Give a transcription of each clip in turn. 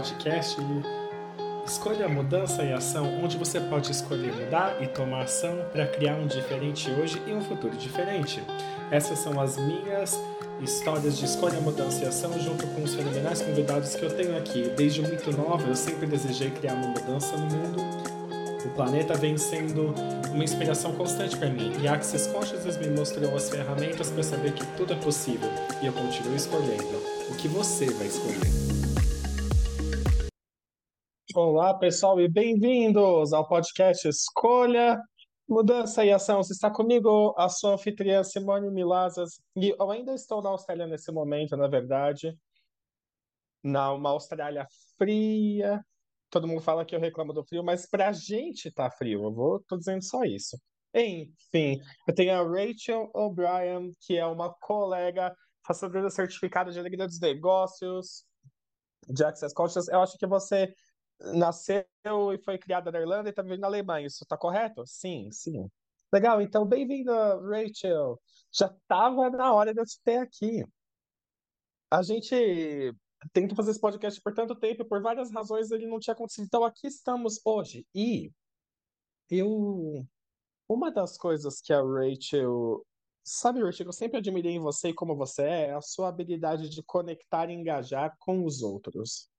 podcast Escolha Mudança e Ação, onde você pode escolher mudar e tomar ação para criar um diferente hoje e um futuro diferente. Essas são as minhas histórias de escolha, mudança e ação, junto com os fenomenais convidados que eu tenho aqui. Desde muito nova, eu sempre desejei criar uma mudança no mundo. O planeta vem sendo uma inspiração constante para mim, e a Access Consciousness me mostrou as ferramentas para saber que tudo é possível, e eu continuo escolhendo. O que você vai escolher? Olá, pessoal, e bem-vindos ao podcast Escolha, Mudança e Ação. Você está comigo, a sua anfitriã Simone Milazas, e eu ainda estou na Austrália nesse momento, na verdade, na uma Austrália fria. Todo mundo fala que eu reclamo do frio, mas pra gente tá frio, eu vou, tô dizendo só isso. Enfim, eu tenho a Rachel O'Brien, que é uma colega façadora certificada de alegria dos negócios, de Access Conscious. Eu acho que você nasceu e foi criada na Irlanda e está vivendo na Alemanha. Isso está correto? Sim, sim. Legal, então bem-vinda, Rachel. Já estava na hora de eu te ter aqui. A gente tenta fazer esse podcast por tanto tempo, por várias razões ele não tinha acontecido. Então aqui estamos hoje. E eu. Uma das coisas que a Rachel. Sabe, Rachel, eu sempre admirei em você e como você é, é a sua habilidade de conectar e engajar com os outros.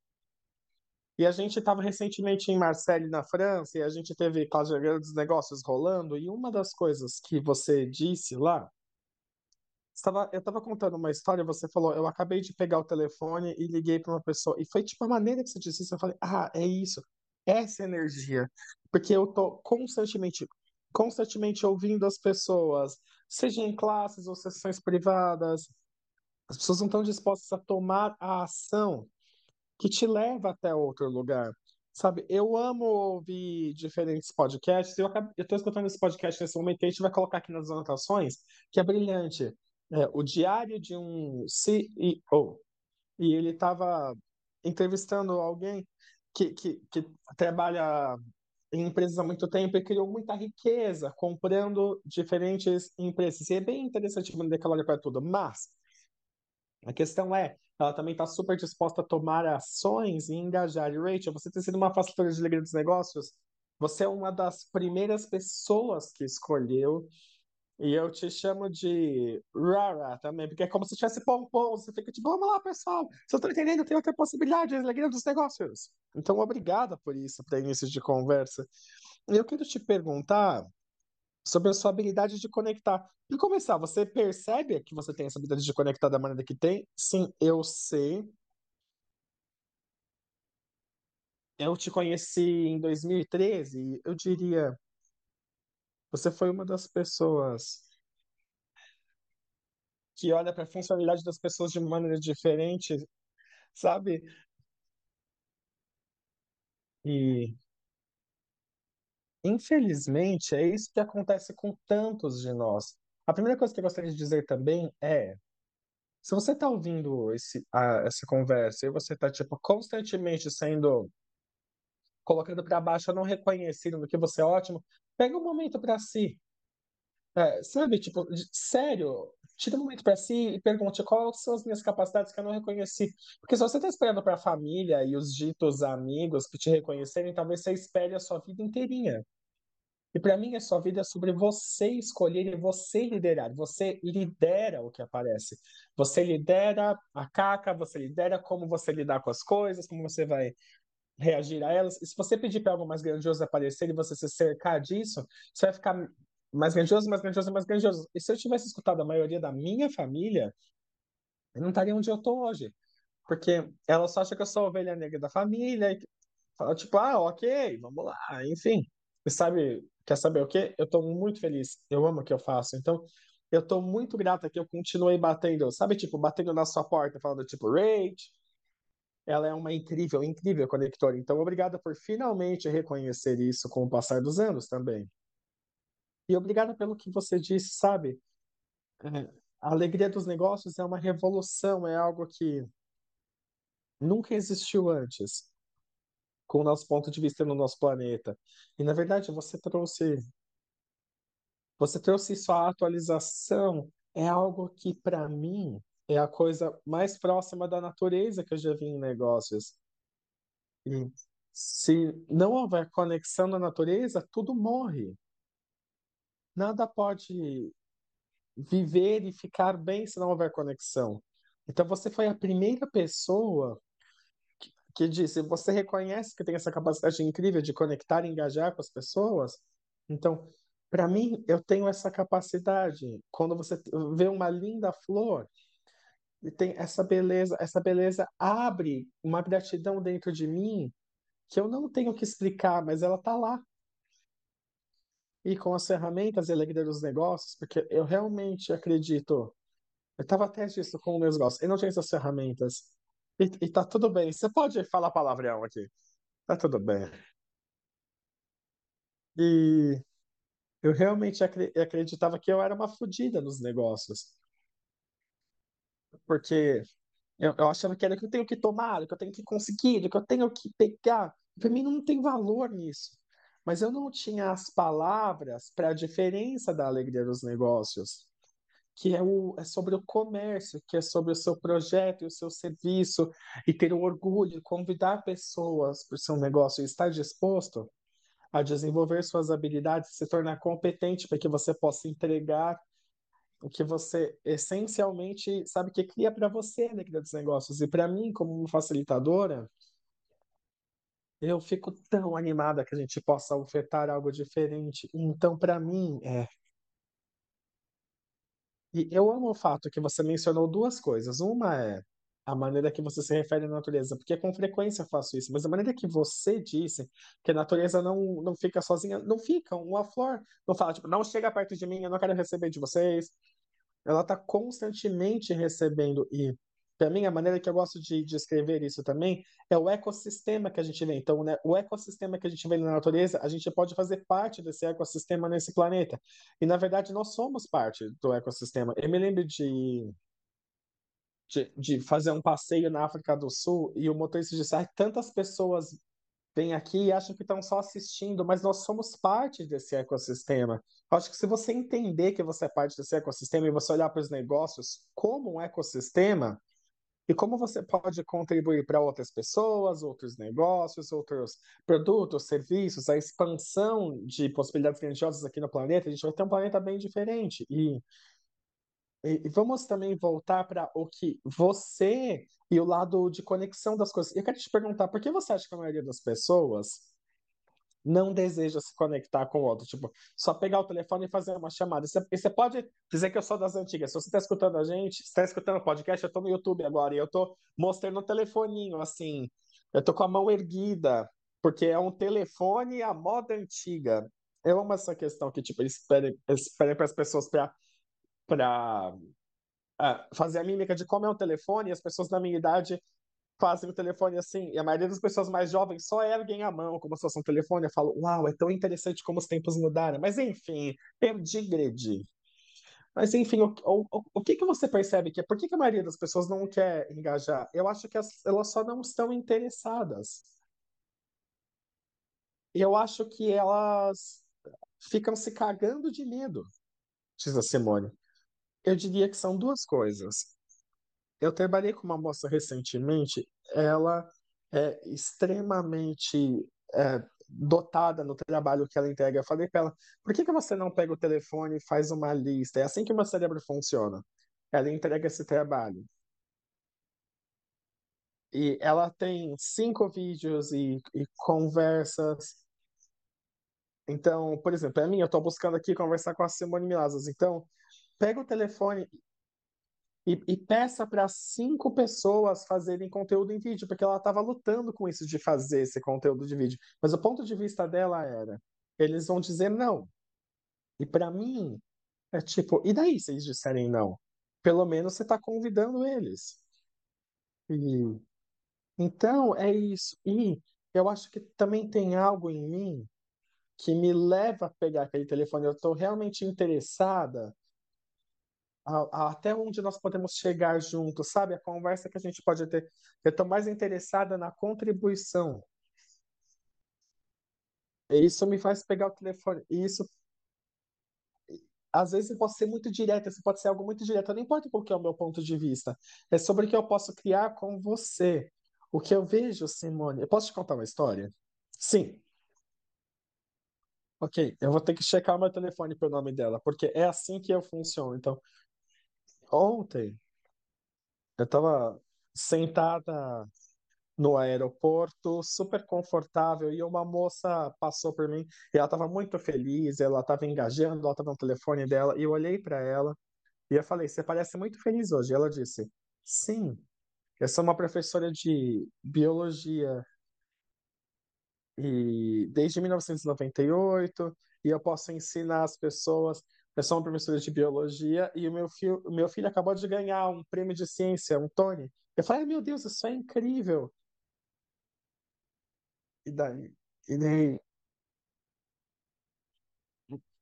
E a gente estava recentemente em Marseille, na França, e a gente teve dos negócios rolando, e uma das coisas que você disse lá, estava, eu estava contando uma história, você falou, eu acabei de pegar o telefone e liguei para uma pessoa, e foi tipo a maneira que você disse isso, eu falei, ah, é isso, essa energia, porque eu tô constantemente, constantemente ouvindo as pessoas, seja em classes ou sessões privadas, as pessoas não estão dispostas a tomar a ação que te leva até outro lugar. Sabe, eu amo ouvir diferentes podcasts. Eu estou escutando esse podcast nesse momento e a gente vai colocar aqui nas anotações, que é brilhante. É, o Diário de um CEO. E ele estava entrevistando alguém que, que, que trabalha em empresas há muito tempo e criou muita riqueza comprando diferentes empresas. E é bem interessante ela olha para tudo. Mas a questão é, ela também está super disposta a tomar ações e engajar. E Rachel, você tem sido uma facilitadora de alegria dos negócios? Você é uma das primeiras pessoas que escolheu. E eu te chamo de Rara também, porque é como se tivesse pompom. Você fica tipo, vamos lá, pessoal. Você está entendendo? Tem outra possibilidade, de alegria dos negócios. Então, obrigada por isso, para início de conversa. Eu quero te perguntar sobre a sua habilidade de conectar. E começar, você percebe que você tem essa habilidade de conectar da maneira que tem? Sim, eu sei. Eu te conheci em 2013, eu diria, você foi uma das pessoas que olha para a funcionalidade das pessoas de maneira diferente, sabe? E Infelizmente, é isso que acontece com tantos de nós. A primeira coisa que eu gostaria de dizer também é, se você está ouvindo esse, a, essa conversa e você está tipo constantemente sendo colocando para baixo, não reconhecendo que você é ótimo, pega um momento para si. É, sabe, tipo, sério, tira um momento para si e pergunte quais são as minhas capacidades que eu não reconheci. Porque se você está esperando para a família e os ditos amigos que te reconhecerem, talvez você espere a sua vida inteirinha. E para mim, a sua vida é sobre você escolher e você liderar. Você lidera o que aparece. Você lidera a caca, você lidera como você lidar com as coisas, como você vai reagir a elas. E se você pedir para algo mais grandioso aparecer e você se cercar disso, você vai ficar mais grandioso, mais grandioso, mais grandioso. E se eu tivesse escutado a maioria da minha família, eu não estaria onde eu estou hoje. Porque ela só acha que eu sou a ovelha negra da família. E fala, tipo, ah, ok, vamos lá, enfim. E sabe, quer saber o quê? Eu estou muito feliz. Eu amo o que eu faço. Então, eu estou muito grata que eu continuei batendo, sabe, tipo, batendo na sua porta, falando, tipo, Rage. Ela é uma incrível, incrível conectora. Então, obrigada por finalmente reconhecer isso com o passar dos anos também. E obrigado pelo que você disse, sabe? É, a alegria dos negócios é uma revolução, é algo que nunca existiu antes, com o nosso ponto de vista no nosso planeta. E na verdade, você trouxe você trouxe isso à atualização, é algo que para mim é a coisa mais próxima da natureza que eu já vi em negócios. E se não houver conexão na natureza, tudo morre. Nada pode viver e ficar bem se não houver conexão. Então você foi a primeira pessoa que, que disse, você reconhece que tem essa capacidade incrível de conectar e engajar com as pessoas? Então, para mim, eu tenho essa capacidade. Quando você vê uma linda flor, e tem essa beleza, essa beleza abre uma gratidão dentro de mim que eu não tenho que explicar, mas ela tá lá. E com as ferramentas e alegria dos negócios, porque eu realmente acredito. Eu estava até disso com os negócios. Eu não tinha essas ferramentas. E, e tá tudo bem. Você pode falar palavrão aqui. Tá tudo bem. E eu realmente acre- acreditava que eu era uma fodida nos negócios. Porque eu, eu achava que era que eu tenho que tomar, que eu tenho que conseguir, que eu tenho que pegar. Para mim não tem valor nisso. Mas eu não tinha as palavras para a diferença da alegria dos negócios. que é, o, é sobre o comércio, que é sobre o seu projeto e o seu serviço, e ter o orgulho convidar pessoas para o seu negócio e estar disposto a desenvolver suas habilidades, se tornar competente para que você possa entregar o que você essencialmente sabe que cria para você na né, dos negócios. E para mim, como facilitadora, eu fico tão animada que a gente possa ofertar algo diferente. Então, para mim, é E eu amo o fato que você mencionou duas coisas. Uma é a maneira que você se refere à natureza, porque com frequência eu faço isso, mas a maneira que você disse que a natureza não, não fica sozinha, não fica. Uma flor não fala, tipo, não chega perto de mim, eu não quero receber de vocês ela está constantemente recebendo. E, para mim, a maneira que eu gosto de descrever isso também é o ecossistema que a gente vê. Então, né, o ecossistema que a gente vê na natureza, a gente pode fazer parte desse ecossistema nesse planeta. E, na verdade, nós somos parte do ecossistema. Eu me lembro de. De, de fazer um passeio na África do Sul e o motorista disse: ah, tantas pessoas vêm aqui e acham que estão só assistindo, mas nós somos parte desse ecossistema. Eu acho que se você entender que você é parte desse ecossistema e você olhar para os negócios como um ecossistema, e como você pode contribuir para outras pessoas, outros negócios, outros produtos, serviços, a expansão de possibilidades grandiosas aqui no planeta, a gente vai ter um planeta bem diferente. E, e, e vamos também voltar para o que você e o lado de conexão das coisas. Eu quero te perguntar, por que você acha que a maioria das pessoas não deseja se conectar com o outro. Tipo, só pegar o telefone e fazer uma chamada. Você, você pode dizer que eu sou das antigas. Se você está escutando a gente, está escutando o podcast, eu estou no YouTube agora e eu estou mostrando o telefoninho, assim. Eu estou com a mão erguida, porque é um telefone à moda antiga. Eu amo essa questão que, tipo, eles pedem, para as pessoas para para uh, fazer a mímica de como é um telefone, e as pessoas da minha idade fazem o telefone assim, e a maioria das pessoas mais jovens só erguem a mão como se fosse um telefone. Eu falo, uau, é tão interessante como os tempos mudaram. Mas enfim, perdi, gredi. Mas enfim, o, o, o que que você percebe que é? Por que, que a maioria das pessoas não quer engajar? Eu acho que as, elas só não estão interessadas. Eu acho que elas ficam se cagando de medo, diz a Simone. Eu diria que são duas coisas. Eu trabalhei com uma moça recentemente, ela é extremamente é, dotada no trabalho que ela entrega. Eu falei para ela, por que que você não pega o telefone e faz uma lista? É assim que o meu cérebro funciona. Ela entrega esse trabalho. E ela tem cinco vídeos e, e conversas. Então, por exemplo, é mim, eu estou buscando aqui conversar com a Simone Milazas. Então, pega o telefone e, e peça para cinco pessoas fazerem conteúdo em vídeo, porque ela estava lutando com isso de fazer esse conteúdo de vídeo. Mas o ponto de vista dela era: eles vão dizer não. E para mim, é tipo, e daí se eles disserem não? Pelo menos você está convidando eles. E, então, é isso. E eu acho que também tem algo em mim que me leva a pegar aquele telefone. Eu estou realmente interessada até onde nós podemos chegar juntos, sabe? A conversa que a gente pode ter. Eu estou mais interessada na contribuição. Isso me faz pegar o telefone. Isso, às vezes, pode ser muito direto, isso pode ser algo muito direto. Não importa qual que é o meu ponto de vista. É sobre o que eu posso criar com você. O que eu vejo, Simone, eu posso te contar uma história? Sim. Ok, eu vou ter que checar meu telefone pro nome dela, porque é assim que eu funciono. Então, ontem eu tava sentada no aeroporto, super confortável, e uma moça passou por mim, e ela estava muito feliz, ela estava engajando, ela estava no telefone dela, e eu olhei para ela e eu falei: Você parece muito feliz hoje. E ela disse: Sim, eu sou uma professora de biologia e desde 1998 e noventa e oito, e eu posso ensinar as pessoas. Eu sou uma professora de biologia e o meu filho, o meu filho acabou de ganhar um prêmio de ciência, um Tony. Eu falei, meu Deus, isso é incrível. E daí, e daí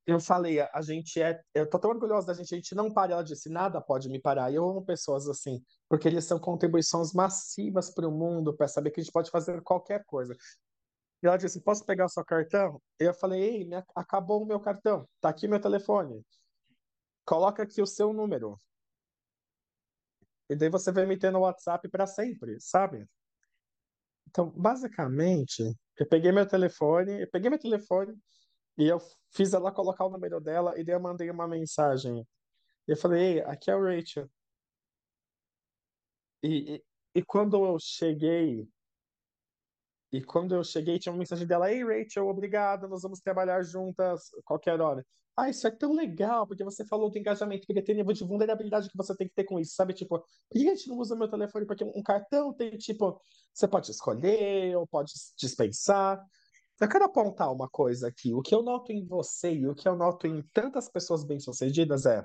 eu falei, a gente é, eu tô tão orgulhosa da gente, a gente não para. Ela disse, nada pode me parar. E eu amo pessoas assim, porque eles são contribuições massivas para o mundo, para saber que a gente pode fazer qualquer coisa. E ela disse, posso pegar o seu cartão? E eu falei, ei, me, acabou o meu cartão, tá aqui meu telefone. Coloca aqui o seu número. E daí você vai me ter no WhatsApp para sempre, sabe? Então, basicamente, eu peguei meu telefone, eu peguei meu telefone e eu fiz ela colocar o número dela e daí eu mandei uma mensagem. Eu falei, Ei, aqui é o Rachel. E, e, e quando eu cheguei, e quando eu cheguei, tinha uma mensagem dela, Ei, Rachel, obrigada, nós vamos trabalhar juntas qualquer hora. Ah, isso é tão legal, porque você falou do engajamento, porque tem nível de vulnerabilidade que você tem que ter com isso, sabe? Tipo, por que a gente não usa meu telefone? Porque um cartão tem, tipo, você pode escolher ou pode dispensar. Eu quero apontar uma coisa aqui. O que eu noto em você e o que eu noto em tantas pessoas bem-sucedidas é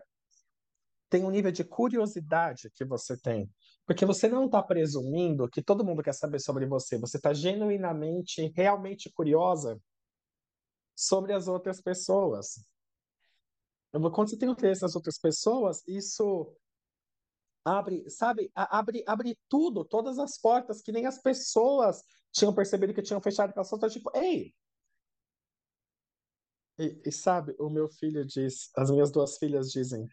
tem um nível de curiosidade que você tem. Porque você não está presumindo que todo mundo quer saber sobre você. Você está genuinamente, realmente curiosa sobre as outras pessoas. Quando você tem interesse nas outras pessoas, isso abre, sabe, abre, abre tudo, todas as portas, que nem as pessoas tinham percebido que tinham fechado com a sua, tipo, ei! E, e sabe, o meu filho diz, as minhas duas filhas dizem,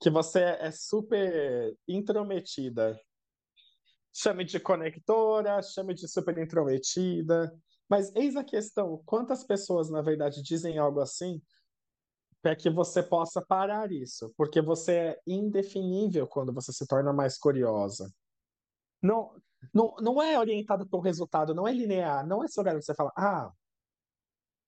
que você é super intrometida. Chame de conectora, chame de super intrometida. Mas eis a questão: quantas pessoas, na verdade, dizem algo assim para que você possa parar isso? Porque você é indefinível quando você se torna mais curiosa. Não, não, não é orientado para o resultado, não é linear, não é esse lugar que você fala, ah,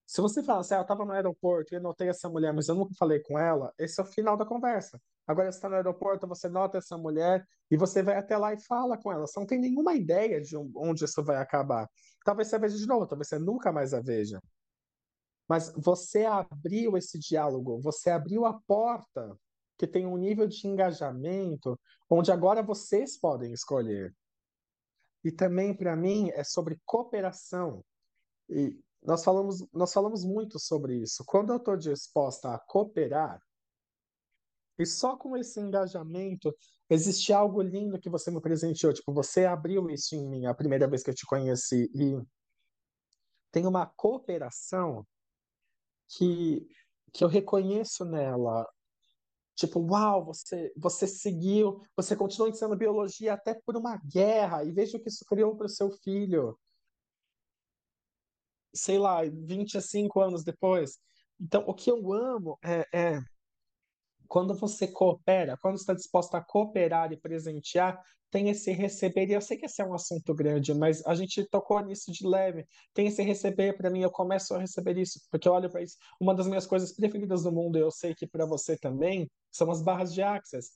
se você fala assim, ah, eu estava no aeroporto e notei essa mulher, mas eu nunca falei com ela, esse é o final da conversa. Agora está no aeroporto, você nota essa mulher e você vai até lá e fala com ela. Você não tem nenhuma ideia de onde isso vai acabar. Talvez você veja de novo, talvez você nunca mais a veja. Mas você abriu esse diálogo, você abriu a porta que tem um nível de engajamento onde agora vocês podem escolher. E também, para mim, é sobre cooperação. E nós falamos, nós falamos muito sobre isso. Quando eu estou disposta a cooperar, e só com esse engajamento, existe algo lindo que você me presenteou. Tipo, você abriu isso em mim a primeira vez que eu te conheci. E tem uma cooperação que, que eu reconheço nela. Tipo, uau, você, você seguiu, você continuou ensinando biologia até por uma guerra, e veja o que isso criou para o seu filho. Sei lá, 25 anos depois. Então, o que eu amo é, é quando você coopera, quando está disposto a cooperar e presentear, tem esse receber. E eu sei que esse é um assunto grande, mas a gente tocou nisso de leve. Tem esse receber para mim, eu começo a receber isso, porque eu olho para isso. Uma das minhas coisas preferidas do mundo, eu sei que para você também, são as barras de Access.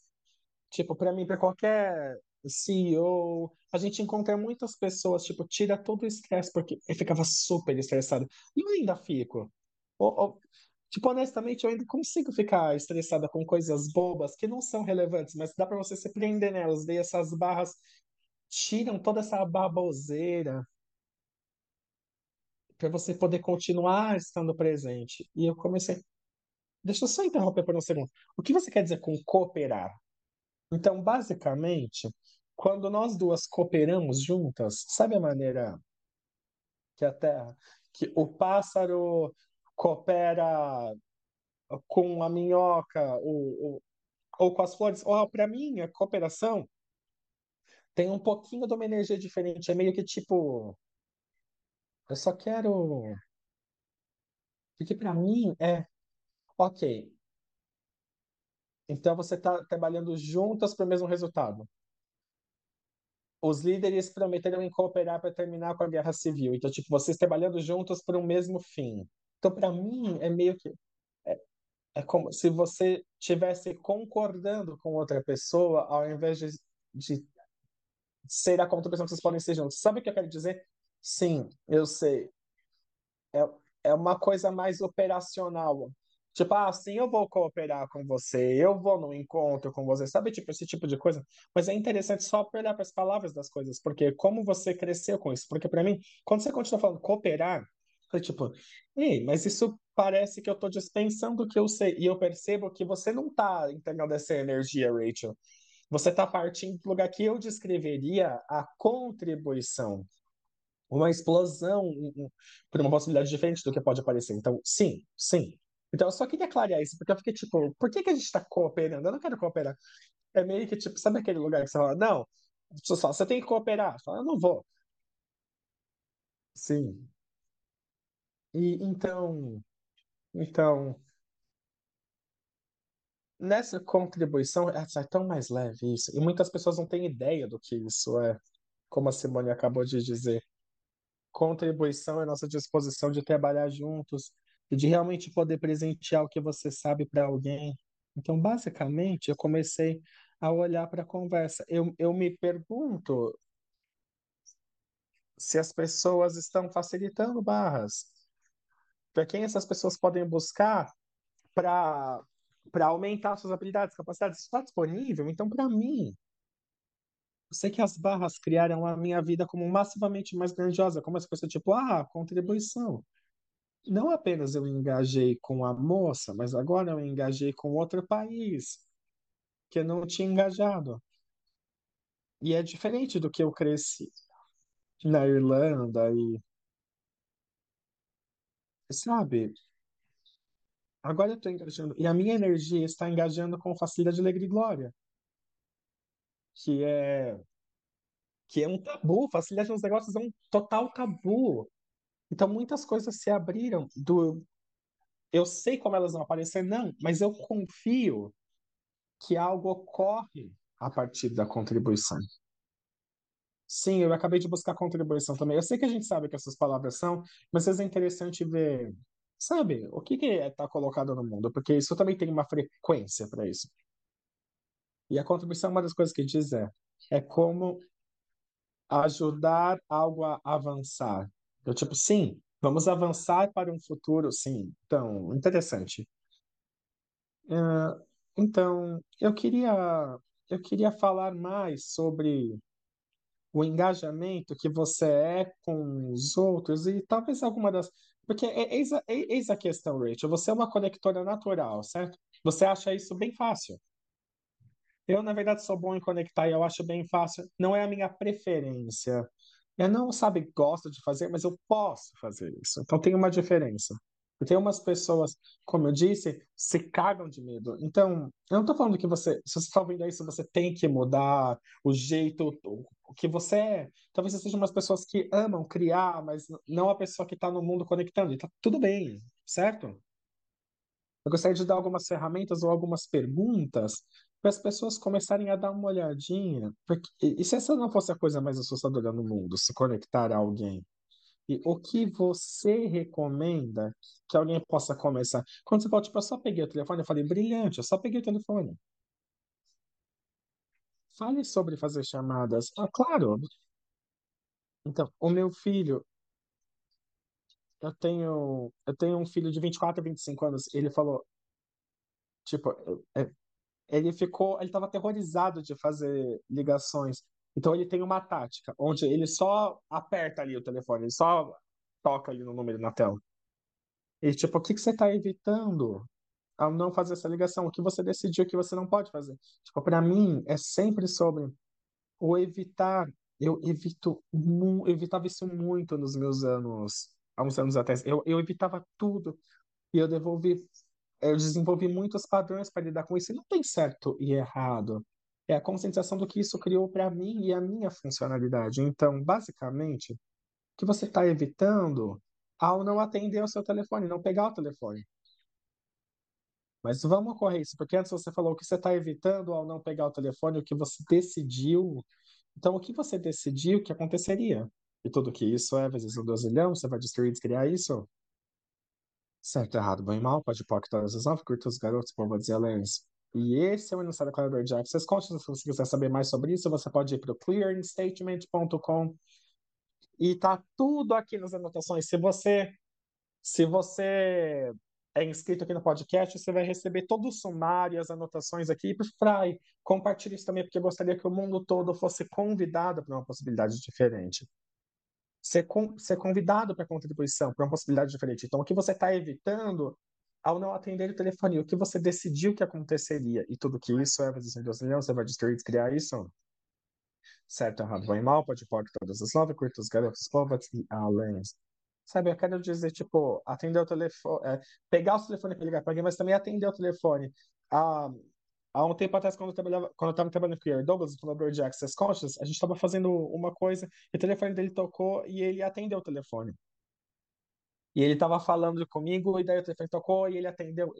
Tipo, para mim, para qualquer CEO, a gente encontra muitas pessoas, tipo, tira todo o estresse, porque eu ficava super estressado. E eu ainda fico. Tipo, honestamente, eu ainda consigo ficar estressada com coisas bobas que não são relevantes, mas dá para você se prender nelas. Daí essas barras tiram toda essa baboseira para você poder continuar estando presente. E eu comecei. Deixa eu só interromper por um segundo. O que você quer dizer com cooperar? Então, basicamente, quando nós duas cooperamos juntas, sabe a maneira que a Terra, que o pássaro coopera com a minhoca ou, ou, ou com as flores. Ou, para mim, a cooperação tem um pouquinho de uma energia diferente. É meio que tipo, eu só quero. Porque pra mim é, ok, então você está trabalhando juntas para o mesmo resultado. Os líderes prometeram em cooperar para terminar com a guerra civil. Então, tipo, vocês trabalhando juntos para um mesmo fim. Então, para mim, é meio que. É, é como se você estivesse concordando com outra pessoa, ao invés de, de ser a contribuição que vocês podem ser juntos. Sabe o que eu quero dizer? Sim, eu sei. É, é uma coisa mais operacional. Tipo, ah, sim, eu vou cooperar com você, eu vou no encontro com você, sabe? Tipo, esse tipo de coisa. Mas é interessante só olhar para as palavras das coisas, porque como você cresceu com isso. Porque para mim, quando você continua falando cooperar, é tipo, ei, mas isso parece que eu estou dispensando o que eu sei. E eu percebo que você não está entendendo essa energia, Rachel. Você está partindo do lugar que eu descreveria a contribuição uma explosão por uma possibilidade diferente do que pode aparecer. Então, sim, sim. Então, eu só queria clarear isso, porque eu fiquei tipo, por que, que a gente está cooperando? Eu não quero cooperar. É meio que tipo, sabe aquele lugar que você fala, não, só, você tem que cooperar. Você fala, eu não vou. Sim. E então, então, nessa contribuição, é, é tão mais leve isso. E muitas pessoas não têm ideia do que isso é, como a Simone acabou de dizer. Contribuição é nossa disposição de trabalhar juntos e de realmente poder presentear o que você sabe para alguém. Então, basicamente, eu comecei a olhar para a conversa. Eu, eu me pergunto se as pessoas estão facilitando barras. Para quem essas pessoas podem buscar para aumentar suas habilidades, capacidades, está disponível. Então, para mim, eu sei que as barras criaram a minha vida como massivamente mais grandiosa, como essa pessoa, tipo, ah, contribuição. Não apenas eu engajei com a moça, mas agora eu engajei com outro país que eu não tinha engajado. E é diferente do que eu cresci na Irlanda e, sabe, agora eu estou engajando, e a minha energia está engajando com facilidade, alegria e glória, que é que é um tabu, facilidade nos negócios é um total tabu. Então muitas coisas se abriram do eu sei como elas vão aparecer, não, mas eu confio que algo ocorre a partir da contribuição. Sim, eu acabei de buscar contribuição também. Eu sei que a gente sabe que essas palavras são, mas é interessante ver, sabe, o que que está colocado no mundo, porque isso também tem uma frequência para isso. E a contribuição, uma das coisas que diz é, é como ajudar algo a avançar. Eu, tipo, sim, vamos avançar para um futuro, sim. Então, interessante. Então, eu queria, eu queria falar mais sobre o engajamento que você é com os outros e talvez alguma das. Porque é- eis a, é- eis a questão, Rachel. Você é uma conectora natural, certo? Você acha isso bem fácil. Eu, na verdade, sou bom em conectar e eu acho bem fácil. Não é a minha preferência. Eu não, sabe, gosto de fazer, mas eu posso fazer isso. Então tem uma diferença. E tem umas pessoas, como eu disse, se cagam de medo. Então, eu não estou falando que você, se você está ouvindo isso, você tem que mudar o jeito, o que você é. Talvez você seja umas pessoas que amam criar, mas não a pessoa que está no mundo conectando. E tá tudo bem, certo? Eu gostaria de dar algumas ferramentas ou algumas perguntas para as pessoas começarem a dar uma olhadinha. Porque, e se essa não fosse a coisa mais assustadora no mundo, se conectar a alguém? E o que você recomenda que alguém possa começar? Quando você fala, tipo, eu só peguei o telefone, eu falei, brilhante, eu só peguei o telefone. Fale sobre fazer chamadas. Ah, claro. Então, o meu filho, eu tenho, eu tenho um filho de 24 a 25 anos, ele falou, tipo, é, ele ficou, ele estava aterrorizado de fazer ligações. Então ele tem uma tática, onde ele só aperta ali o telefone, ele só toca ali no número na tela. E tipo, o que que você está evitando ao não fazer essa ligação? O que você decidiu que você não pode fazer? Tipo, para mim é sempre sobre o evitar. Eu evito, evitava isso muito nos meus anos, há uns anos atrás. Eu, eu evitava tudo e eu devolvi, eu desenvolvi muitos padrões para lidar com isso. E não tem certo e errado. É a conscientização do que isso criou para mim e a minha funcionalidade. Então, basicamente, o que você está evitando ao não atender o seu telefone, não pegar o telefone. Mas vamos correr isso, porque antes você falou o que você está evitando ao não pegar o telefone, o que você decidiu. Então, o que você decidiu que aconteceria? E tudo que isso é vezes um dozilhão, você vai destruir e descriar isso? Certo, errado, bom e mal, pode pôr todas as nove, curta os garotos, povos e alens. E esse é o enunciado declarador de access consciousness. Se você quiser saber mais sobre isso, você pode ir para o clearingstatement.com e tá tudo aqui nas anotações. Se você se você é inscrito aqui no podcast, você vai receber todo o sumário, as anotações aqui. E, Fry, compartilhe isso também, porque eu gostaria que o mundo todo fosse convidado para uma possibilidade diferente. Ser, com, ser convidado para contribuição, para uma possibilidade diferente. Então, o que você está evitando ao não atender o telefone, o que você decidiu que aconteceria, e tudo que isso é, você vai destruir, criar isso? Certo, errado, bom e mal, pode pôr todas as nove, curtos, garotos, povos e alens. Sabe, eu quero dizer, tipo, atender o telefone, é, pegar o telefone para ligar para alguém, mas também atender o telefone. Ah, há um tempo atrás, quando eu trabalhava, quando eu estava trabalhando com o Douglas, o fundador de Access Conscious, a gente estava fazendo uma coisa, e o telefone dele tocou e ele atendeu o telefone. E ele estava falando comigo, e daí o telefone tocou e ele atendeu.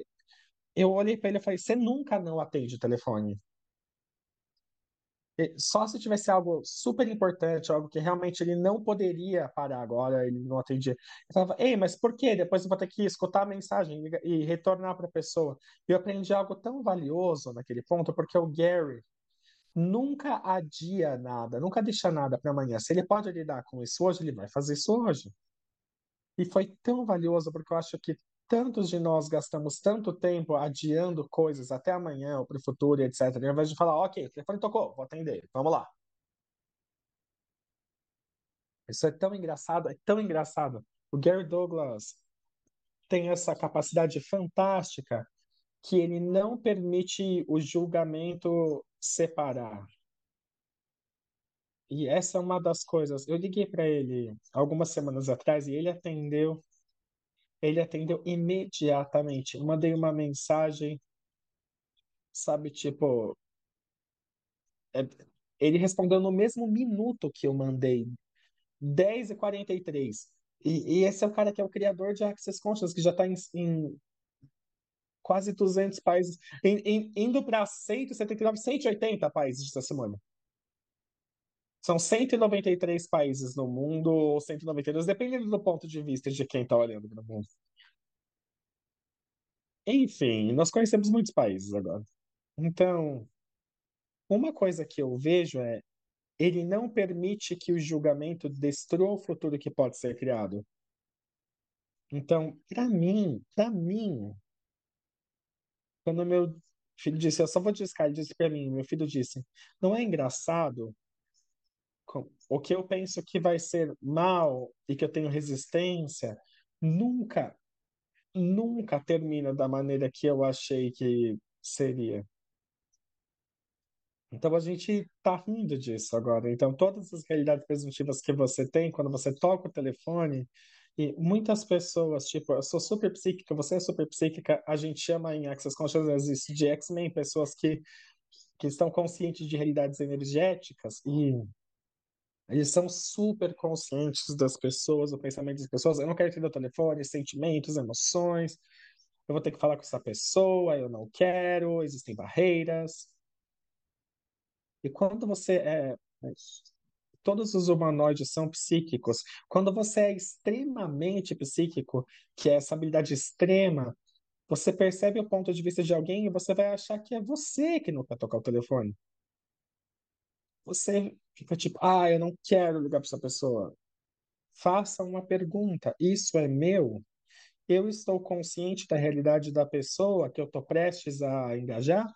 Eu olhei para ele e falei: Você nunca não atende o telefone? Só se tivesse algo super importante, algo que realmente ele não poderia parar agora, ele não atendia. Eu falava, ei, mas por quê? Depois eu vou ter que escutar a mensagem e retornar para a pessoa. E eu aprendi algo tão valioso naquele ponto, porque o Gary nunca adia nada, nunca deixa nada para amanhã. Se ele pode lidar com isso hoje, ele vai fazer isso hoje. E foi tão valioso, porque eu acho que tantos de nós gastamos tanto tempo adiando coisas até amanhã ou para o futuro, etc., ao invés de falar, ok, o telefone tocou, vou atender, vamos lá. Isso é tão engraçado, é tão engraçado. O Gary Douglas tem essa capacidade fantástica que ele não permite o julgamento separar. E essa é uma das coisas. Eu liguei para ele algumas semanas atrás e ele atendeu ele atendeu imediatamente. Eu mandei uma mensagem, sabe, tipo. é- ele respondeu no mesmo minuto que eu mandei, 10h43. E, e esse é o cara que é o criador de Access Conscious, que já está em, em quase 200 países, em- em- indo para 179, 180 países essa semana. São 193 países no mundo, ou 192, dependendo do ponto de vista de quem está olhando para o mundo. Enfim, nós conhecemos muitos países agora. Então, uma coisa que eu vejo é ele não permite que o julgamento destrua o futuro que pode ser criado. Então, para mim, para mim, quando meu filho disse, eu só vou discar, ele disse para mim, meu filho disse, não é engraçado o que eu penso que vai ser mal e que eu tenho resistência, nunca, nunca termina da maneira que eu achei que seria. Então a gente tá rindo disso agora. Então todas as realidades presuntivas que você tem quando você toca o telefone e muitas pessoas, tipo, eu sou super psíquica, você é super psíquica, a gente chama em Access Consciousness de X-Men, pessoas que que estão conscientes de realidades energéticas e eles são super conscientes das pessoas, do pensamento das pessoas. Eu não quero entender o telefone, sentimentos, emoções. Eu vou ter que falar com essa pessoa, eu não quero, existem barreiras. E quando você é. Todos os humanoides são psíquicos. Quando você é extremamente psíquico, que é essa habilidade extrema, você percebe o ponto de vista de alguém e você vai achar que é você que não quer tocar o telefone. Você fica tipo, ah, eu não quero ligar para essa pessoa. Faça uma pergunta. Isso é meu? Eu estou consciente da realidade da pessoa que eu estou prestes a engajar?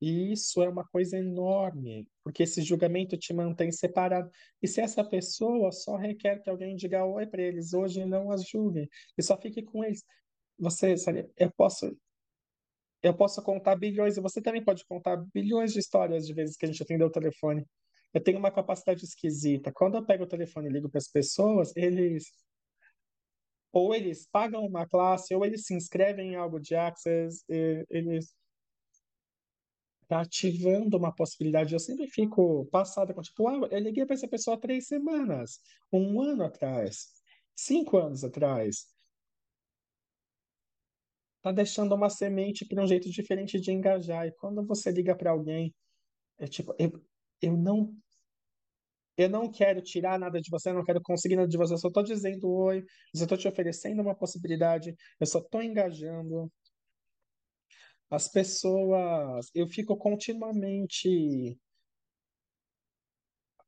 E isso é uma coisa enorme, porque esse julgamento te mantém separado. E se essa pessoa só requer que alguém diga oi para eles hoje, não as julgue, e só fique com eles. Você, sabe, eu posso, eu posso contar bilhões, e você também pode contar bilhões de histórias de vezes que a gente atendeu o telefone. Eu tenho uma capacidade esquisita. Quando eu pego o telefone e ligo para as pessoas, eles ou eles pagam uma classe, ou eles se inscrevem em algo de Access, e- eles tá ativando uma possibilidade. Eu sempre fico passada com, tipo, ah, eu liguei para essa pessoa há três semanas, um ano atrás, cinco anos atrás. Tá deixando uma semente para um jeito diferente de engajar. E quando você liga para alguém, é tipo, eu, eu não eu não quero tirar nada de você, eu não quero conseguir nada de você, eu só tô dizendo oi, eu só tô te oferecendo uma possibilidade, eu só tô engajando. As pessoas, eu fico continuamente,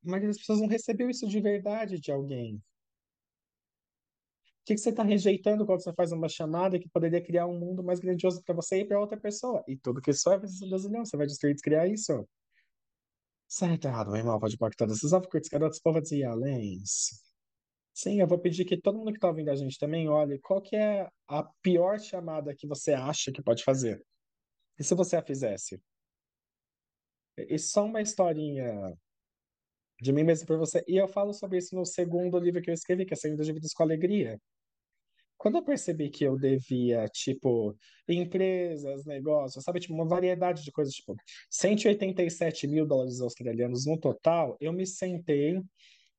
mas as pessoas não receberam isso de verdade de alguém. O que que você está rejeitando quando você faz uma chamada que poderia criar um mundo mais grandioso para você e para outra pessoa? E tudo que só é brasileiro, você vai destruir e criar isso? Certo, errado, meu irmão, pode impactar esses avocats, garotos, povos e além. Sim, eu vou pedir que todo mundo que está ouvindo a gente também olhe qual que é a pior chamada que você acha que pode fazer. E se você a fizesse? E só uma historinha de mim mesmo para você. E eu falo sobre isso no segundo livro que eu escrevi, que é Saindo de Vidas com Alegria. Quando eu percebi que eu devia, tipo, empresas, negócios, sabe, tipo, uma variedade de coisas, tipo, 187 mil dólares australianos no total, eu me sentei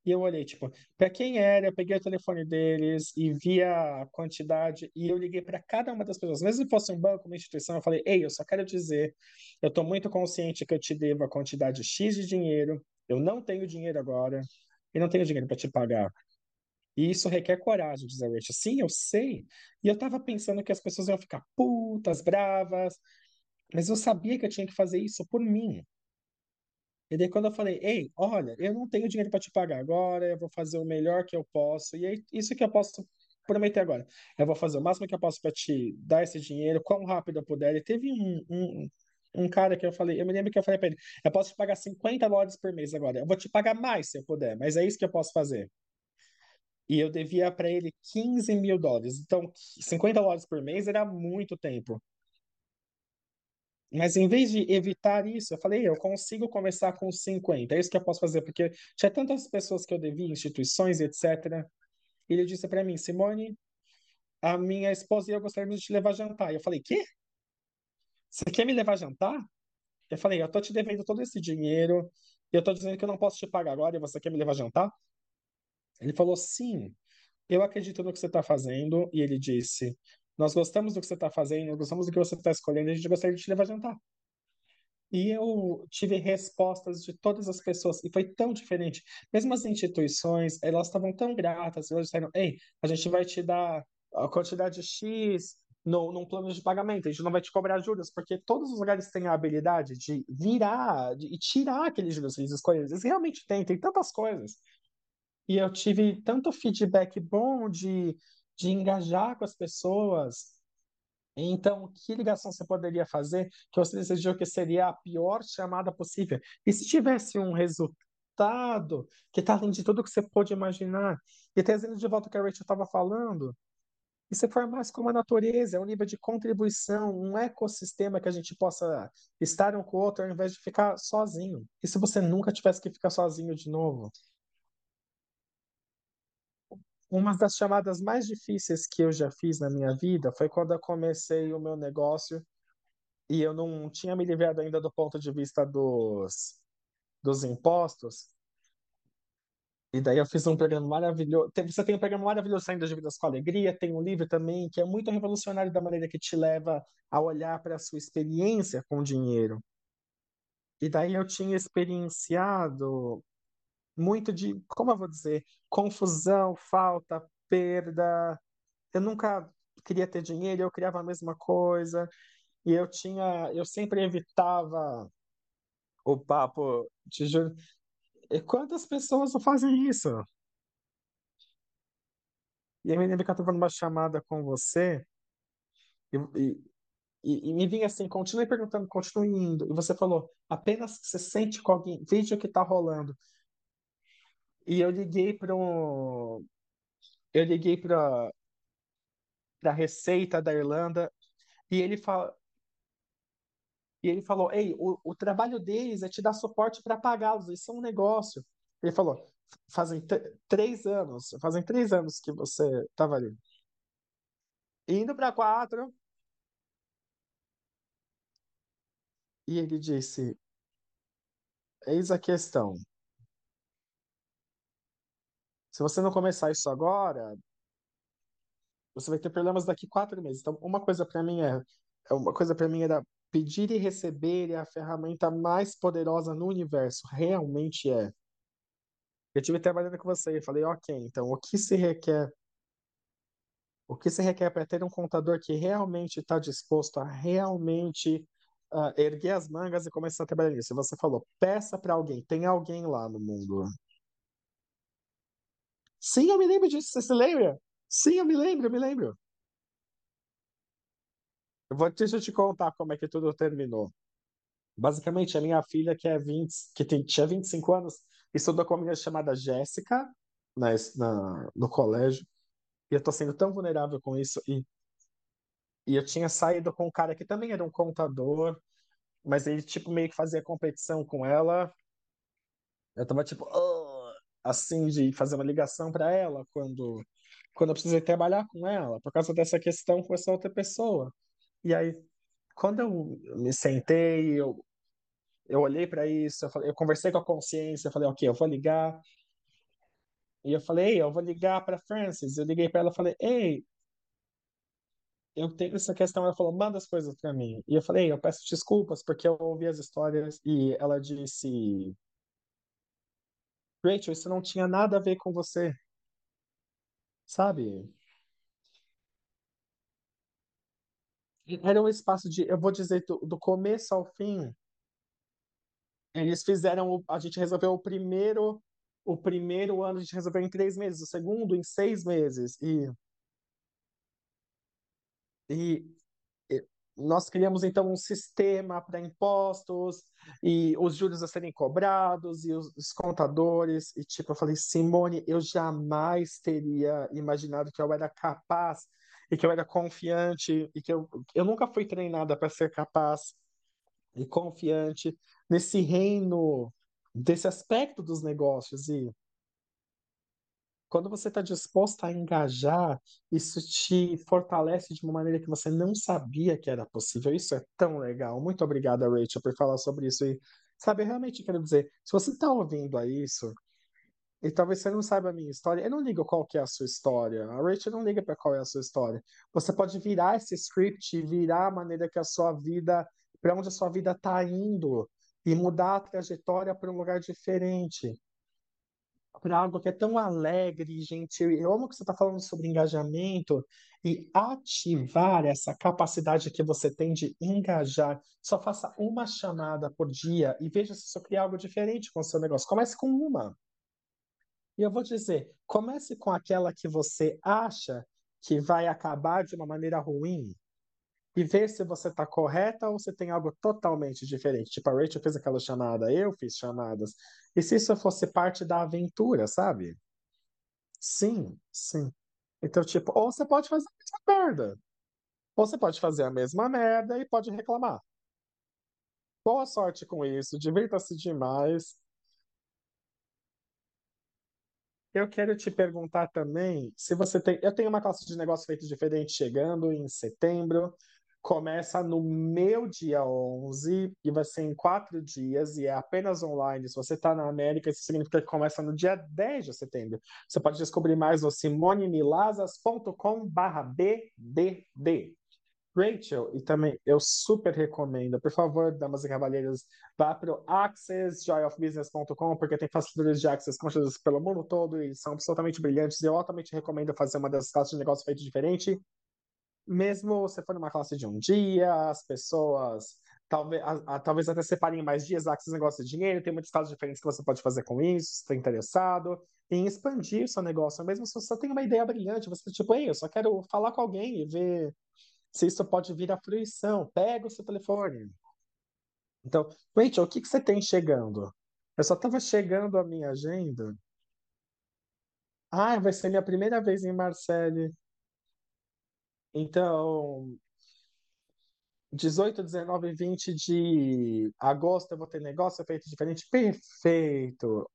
e eu olhei, tipo, para quem era, eu peguei o telefone deles e via a quantidade e eu liguei para cada uma das pessoas. Mesmo que fosse um banco, uma instituição, eu falei, ei, eu só quero dizer, eu estou muito consciente que eu te devo a quantidade X de dinheiro, eu não tenho dinheiro agora e não tenho dinheiro para te pagar. E isso requer coragem, diz a Rachel. Sim, eu sei. E eu tava pensando que as pessoas iam ficar putas, bravas, mas eu sabia que eu tinha que fazer isso por mim. E daí quando eu falei, ei, olha, eu não tenho dinheiro para te pagar agora, eu vou fazer o melhor que eu posso. E é isso que eu posso prometer agora. Eu vou fazer o máximo que eu posso para te dar esse dinheiro, quão rápido eu puder. E teve um, um, um cara que eu falei, eu me lembro que eu falei para ele, eu posso te pagar 50 dólares por mês agora. Eu vou te pagar mais se eu puder, mas é isso que eu posso fazer. E eu devia para ele 15 mil dólares. Então, 50 dólares por mês era muito tempo. Mas em vez de evitar isso, eu falei, eu consigo começar com 50. É isso que eu posso fazer, porque tinha tantas pessoas que eu devia, instituições, etc. E ele disse para mim, Simone, a minha esposa e eu gostaríamos de te levar a jantar. E eu falei, quê? Você quer me levar a jantar? Eu falei, eu tô te devendo todo esse dinheiro, e eu tô dizendo que eu não posso te pagar agora, e você quer me levar a jantar? Ele falou: sim, eu acredito no que você está fazendo. E ele disse: nós gostamos do que você está fazendo, gostamos do que você está escolhendo, a gente gostaria de te levar a jantar. E eu tive respostas de todas as pessoas, e foi tão diferente. Mesmo as instituições, elas estavam tão gratas, elas disseram: ei, a gente vai te dar a quantidade X no, num plano de pagamento, a gente não vai te cobrar juros, porque todos os lugares têm a habilidade de virar e tirar aqueles juros que eles. Eles realmente têm, tem tantas coisas. E eu tive tanto feedback bom de, de engajar com as pessoas. Então, que ligação você poderia fazer que você desejou que seria a pior chamada possível? E se tivesse um resultado que está além de tudo que você pode imaginar? E trazendo de volta o que a Rachel estava falando, e se for mais como a natureza, é um nível de contribuição, um ecossistema que a gente possa estar um com o outro ao invés de ficar sozinho. E se você nunca tivesse que ficar sozinho de novo? Uma das chamadas mais difíceis que eu já fiz na minha vida foi quando eu comecei o meu negócio e eu não tinha me livrado ainda do ponto de vista dos, dos impostos. E daí eu fiz um programa maravilhoso. Você tem um programa maravilhoso Saindo de Vidas com Alegria, tem um livro também que é muito revolucionário da maneira que te leva a olhar para a sua experiência com o dinheiro. E daí eu tinha experienciado muito de, como eu vou dizer, confusão, falta, perda. Eu nunca queria ter dinheiro, eu criava a mesma coisa. E eu tinha, eu sempre evitava o papo, te juro. E quantas pessoas fazem isso? E eu me lembro que eu estava numa chamada com você e, e, e me vinha assim, continue perguntando, continue indo. E você falou, apenas você sente com alguém, veja o que está rolando. E eu liguei para um, eu liguei para a Receita da Irlanda e ele fala, e ele falou: Ei, o, o trabalho deles é te dar suporte para pagá-los, isso é um negócio. Ele falou: Fazem três anos, fazem três anos que você estava ali. Indo para quatro. E ele disse: Eis a questão. Se você não começar isso agora, você vai ter problemas daqui quatro meses. Então, uma coisa para mim é, é uma coisa para mim era pedir e receber é a ferramenta mais poderosa no universo. Realmente é. Eu estive trabalhando com você e falei, ok, então o que se requer? O que se requer para ter um contador que realmente está disposto a realmente uh, erguer as mangas e começar a trabalhar nisso? Você falou, peça para alguém, tem alguém lá no mundo. Sim, eu me lembro disso, você se lembra? Sim, eu me lembro, eu me lembro. Vou, deixa eu te contar como é que tudo terminou. Basicamente, a minha filha, que é 20, que tem, tinha 25 anos, estudou com uma menina chamada Jéssica na, na, no colégio. E eu tô sendo tão vulnerável com isso. E, e eu tinha saído com um cara que também era um contador, mas ele, tipo, meio que fazia competição com ela. Eu tava, tipo, "Oh", assim, de fazer uma ligação para ela quando, quando eu precisei trabalhar com ela, por causa dessa questão com essa outra pessoa. E aí, quando eu me sentei, eu, eu olhei para isso, eu, falei, eu conversei com a consciência, eu falei, ok, eu vou ligar. E eu falei, ei, eu vou ligar para Francis. Eu liguei para ela falei, ei, eu tenho essa questão. Ela falou, manda as coisas para mim. E eu falei, ei, eu peço desculpas porque eu ouvi as histórias e ela disse, Rachel, isso não tinha nada a ver com você, sabe? Era um espaço de, eu vou dizer, do, do começo ao fim. Eles fizeram, a gente resolveu o primeiro, o primeiro ano a gente resolveu em três meses, o segundo em seis meses. E, e, e nós criamos então um sistema para impostos e os juros a serem cobrados e os, os contadores. E tipo, eu falei, Simone, eu jamais teria imaginado que eu era capaz e que eu era confiante e que eu, eu nunca fui treinada para ser capaz e confiante nesse reino, desse aspecto dos negócios. E quando você está disposto a engajar, isso te fortalece de uma maneira que você não sabia que era possível. Isso é tão legal. Muito obrigada, Rachel, por falar sobre isso. E, sabe, eu realmente quero dizer, se você está ouvindo a isso, e talvez você não saiba a minha história, eu não ligo qual que é a sua história. A Rachel não liga para qual é a sua história. Você pode virar esse script, virar a maneira que a sua vida, para onde a sua vida está indo, e mudar a trajetória para um lugar diferente para algo que é tão alegre, gente. Eu amo que você está falando sobre engajamento e ativar essa capacidade que você tem de engajar. Só faça uma chamada por dia e veja se você cria algo diferente com o seu negócio. Comece com uma. E eu vou dizer, comece com aquela que você acha que vai acabar de uma maneira ruim e ver se você está correta ou se tem algo totalmente diferente. Tipo, a Rachel fez aquela chamada, eu fiz chamadas. E se isso fosse parte da aventura, sabe? Sim, sim. Então, tipo, ou você pode fazer a mesma merda, ou você pode fazer a mesma merda e pode reclamar. Boa sorte com isso, divirta-se demais. Eu quero te perguntar também se você tem. Eu tenho uma classe de negócio feito diferente chegando em setembro. Começa no meu dia 11 e vai ser em quatro dias e é apenas online. Se você está na América, isso significa que começa no dia 10 de setembro. Você pode descobrir mais no simonemilazas.com/bdd. Rachel, e também eu super recomendo, por favor, damas e cavalheiros, vá para o accessjoyofbusiness.com, porque tem facilitadores de access construídos pelo mundo todo e são absolutamente brilhantes. Eu altamente recomendo fazer uma das classes de negócio feito diferente. Mesmo você for numa classe de um dia, as pessoas talvez, a, a, talvez até separem mais dias, access negócio de dinheiro, tem muitas classes diferentes que você pode fazer com isso, se está interessado em expandir o seu negócio, mesmo se você tem uma ideia brilhante, você tipo, ei, eu só quero falar com alguém e ver se isso pode vir à fruição. Pega o seu telefone. Então, Rachel, o que, que você tem chegando? Eu só estava chegando a minha agenda. Ah, vai ser minha primeira vez em Marseille. Então, 18, 19 e 20 de agosto eu vou ter negócio feito diferente. Perfeito.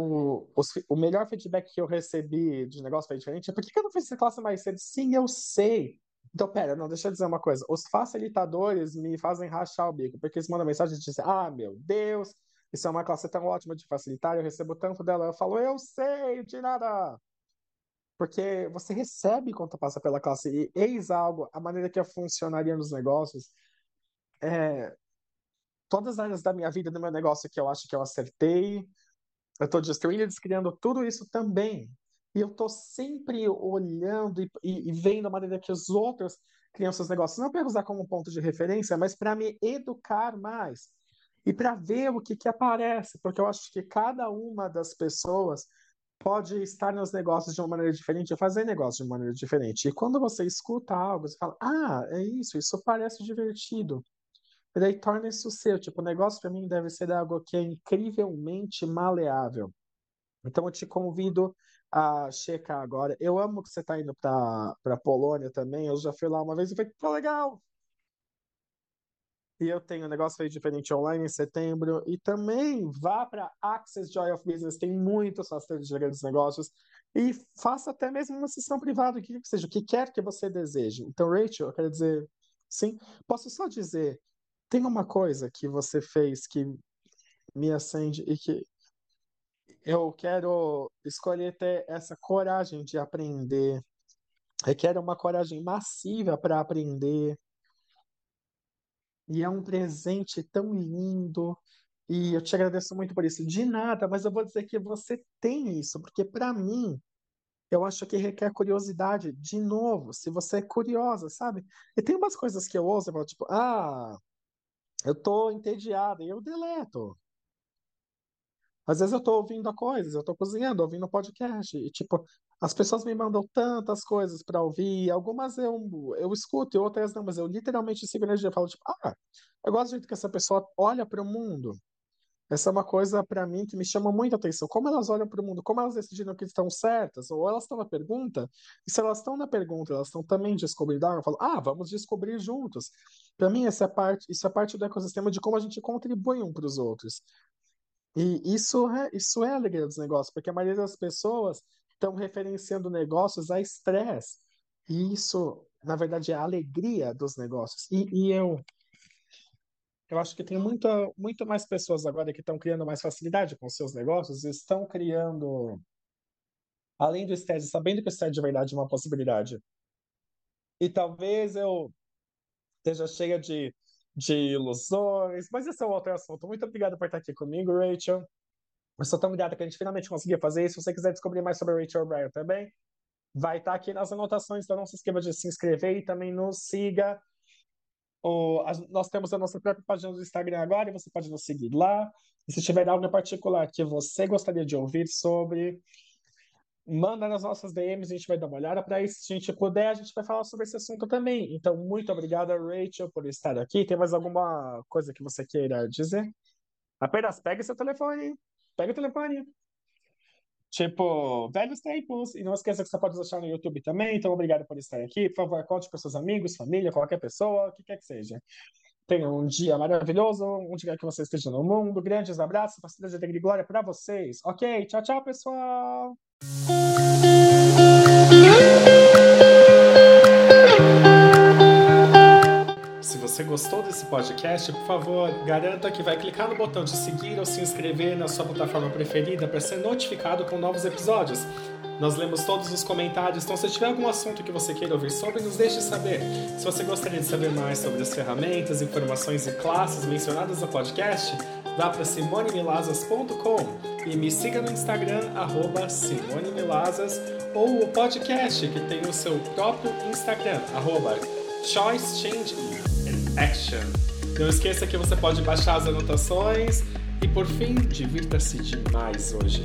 O, o, o melhor feedback que eu recebi de negócio feito diferente é por que, que eu não fiz essa classe mais cedo? Sim, eu sei. Então, pera, não, deixa eu dizer uma coisa. Os facilitadores me fazem rachar o bico, porque eles mandam mensagem e dizem, ah, meu Deus, isso é uma classe tão ótima de facilitar, eu recebo tanto dela. Eu falo, eu sei de nada. Porque você recebe quando passa pela classe. E eis algo, a maneira que eu funcionaria nos negócios. É, todas as áreas da minha vida, do meu negócio que eu acho que eu acertei, eu estou destruindo e descriando tudo isso também. E eu estou sempre olhando e, e, e, vendo a maneira que os outros criam seus negócios. Não para usar como ponto de referência, mas para me educar mais. E para ver o que, que aparece. Porque eu acho que cada uma das pessoas pode estar nos negócios de uma maneira diferente, fazer negócios de uma maneira diferente. E quando você escuta algo, você fala: Ah, é isso, isso parece divertido. E daí torna isso seu. Tipo, o negócio para mim deve ser algo que é incrivelmente maleável. Então eu te convido a checar agora. Eu amo que você está indo para para Polônia também. Eu já fui lá uma vez e falei, que legal! E eu tenho um negócio feito diferente online em setembro. E também vá para Access Joy of Business, tem muitos rastreios de grandes negócios. E faça até mesmo uma sessão privada, o que seja, o que quer que você deseje. Então, Rachel, eu quero dizer, sim, posso só dizer, tem uma coisa que você fez que me acende e que eu quero escolher ter essa coragem de aprender. Requer uma coragem massiva para aprender. E é um presente tão lindo. E eu te agradeço muito por isso. De nada, mas eu vou dizer que você tem isso, porque para mim, eu acho que requer curiosidade. De novo, se você é curiosa, sabe? E tem umas coisas que eu ouço, eu falo, tipo, ah, eu tô entediada, e eu deleto. Às vezes eu tô ouvindo coisas, eu tô cozinhando, ouvindo podcast, e tipo, as pessoas me mandam tantas coisas para ouvir, algumas eu, eu escuto e outras não, mas eu literalmente sigo energia falo, tipo, ah, eu gosto do jeito que essa pessoa olha para o mundo. Essa é uma coisa para mim que me chama muita atenção. Como elas olham para o mundo, como elas decidiram que estão certas, ou elas estão na pergunta, e se elas estão na pergunta, elas estão também descobrindo algo, eu falo, ah, vamos descobrir juntos. Para mim, essa é parte, isso é parte do ecossistema de como a gente contribui um para os outros. E isso é, isso é a alegria dos negócios, porque a maioria das pessoas estão referenciando negócios a estresse. E isso, na verdade, é a alegria dos negócios. E, e eu, eu acho que tem muita, muito mais pessoas agora que estão criando mais facilidade com seus negócios, estão criando, além do estresse, sabendo que o estresse de verdade é uma possibilidade. E talvez eu esteja cheia de de ilusões, mas esse é um outro assunto. Muito obrigado por estar aqui comigo, Rachel. Eu sou tão grata que a gente finalmente conseguiu fazer isso. Se você quiser descobrir mais sobre a Rachel O'Brien também, vai estar aqui nas anotações, então não se esqueça de se inscrever e também nos siga. A, nós temos a nossa própria página do Instagram agora e você pode nos seguir lá. E se tiver algo em particular que você gostaria de ouvir sobre, manda nas nossas DMs, a gente vai dar uma olhada para isso. Se a gente puder, a gente vai falar sobre esse assunto também. Então, muito obrigada, Rachel, por estar aqui. Tem mais alguma coisa que você queira dizer? Apenas pegue seu telefone. Pega o telefone. Tipo, velhos tempos. E não esqueça que você pode nos achar no YouTube também. Então, obrigado por estar aqui. Por favor, conte para seus amigos, família, qualquer pessoa, o que quer que seja. Tenha um dia maravilhoso, um dia que você esteja no mundo. Grandes abraços, facilidade, alegria e glória para vocês. Ok, tchau, tchau, pessoal. Você gostou desse podcast, por favor, garanta que vai clicar no botão de seguir ou se inscrever na sua plataforma preferida para ser notificado com novos episódios. Nós lemos todos os comentários, então se tiver algum assunto que você queira ouvir sobre, nos deixe saber. Se você gostaria de saber mais sobre as ferramentas, informações e classes mencionadas no podcast, vá para simonemilazas.com e me siga no Instagram, arroba Simone Milazas, ou o podcast, que tem o seu próprio Instagram, arroba Action. Não esqueça que você pode baixar as anotações e, por fim, divirta-se demais hoje.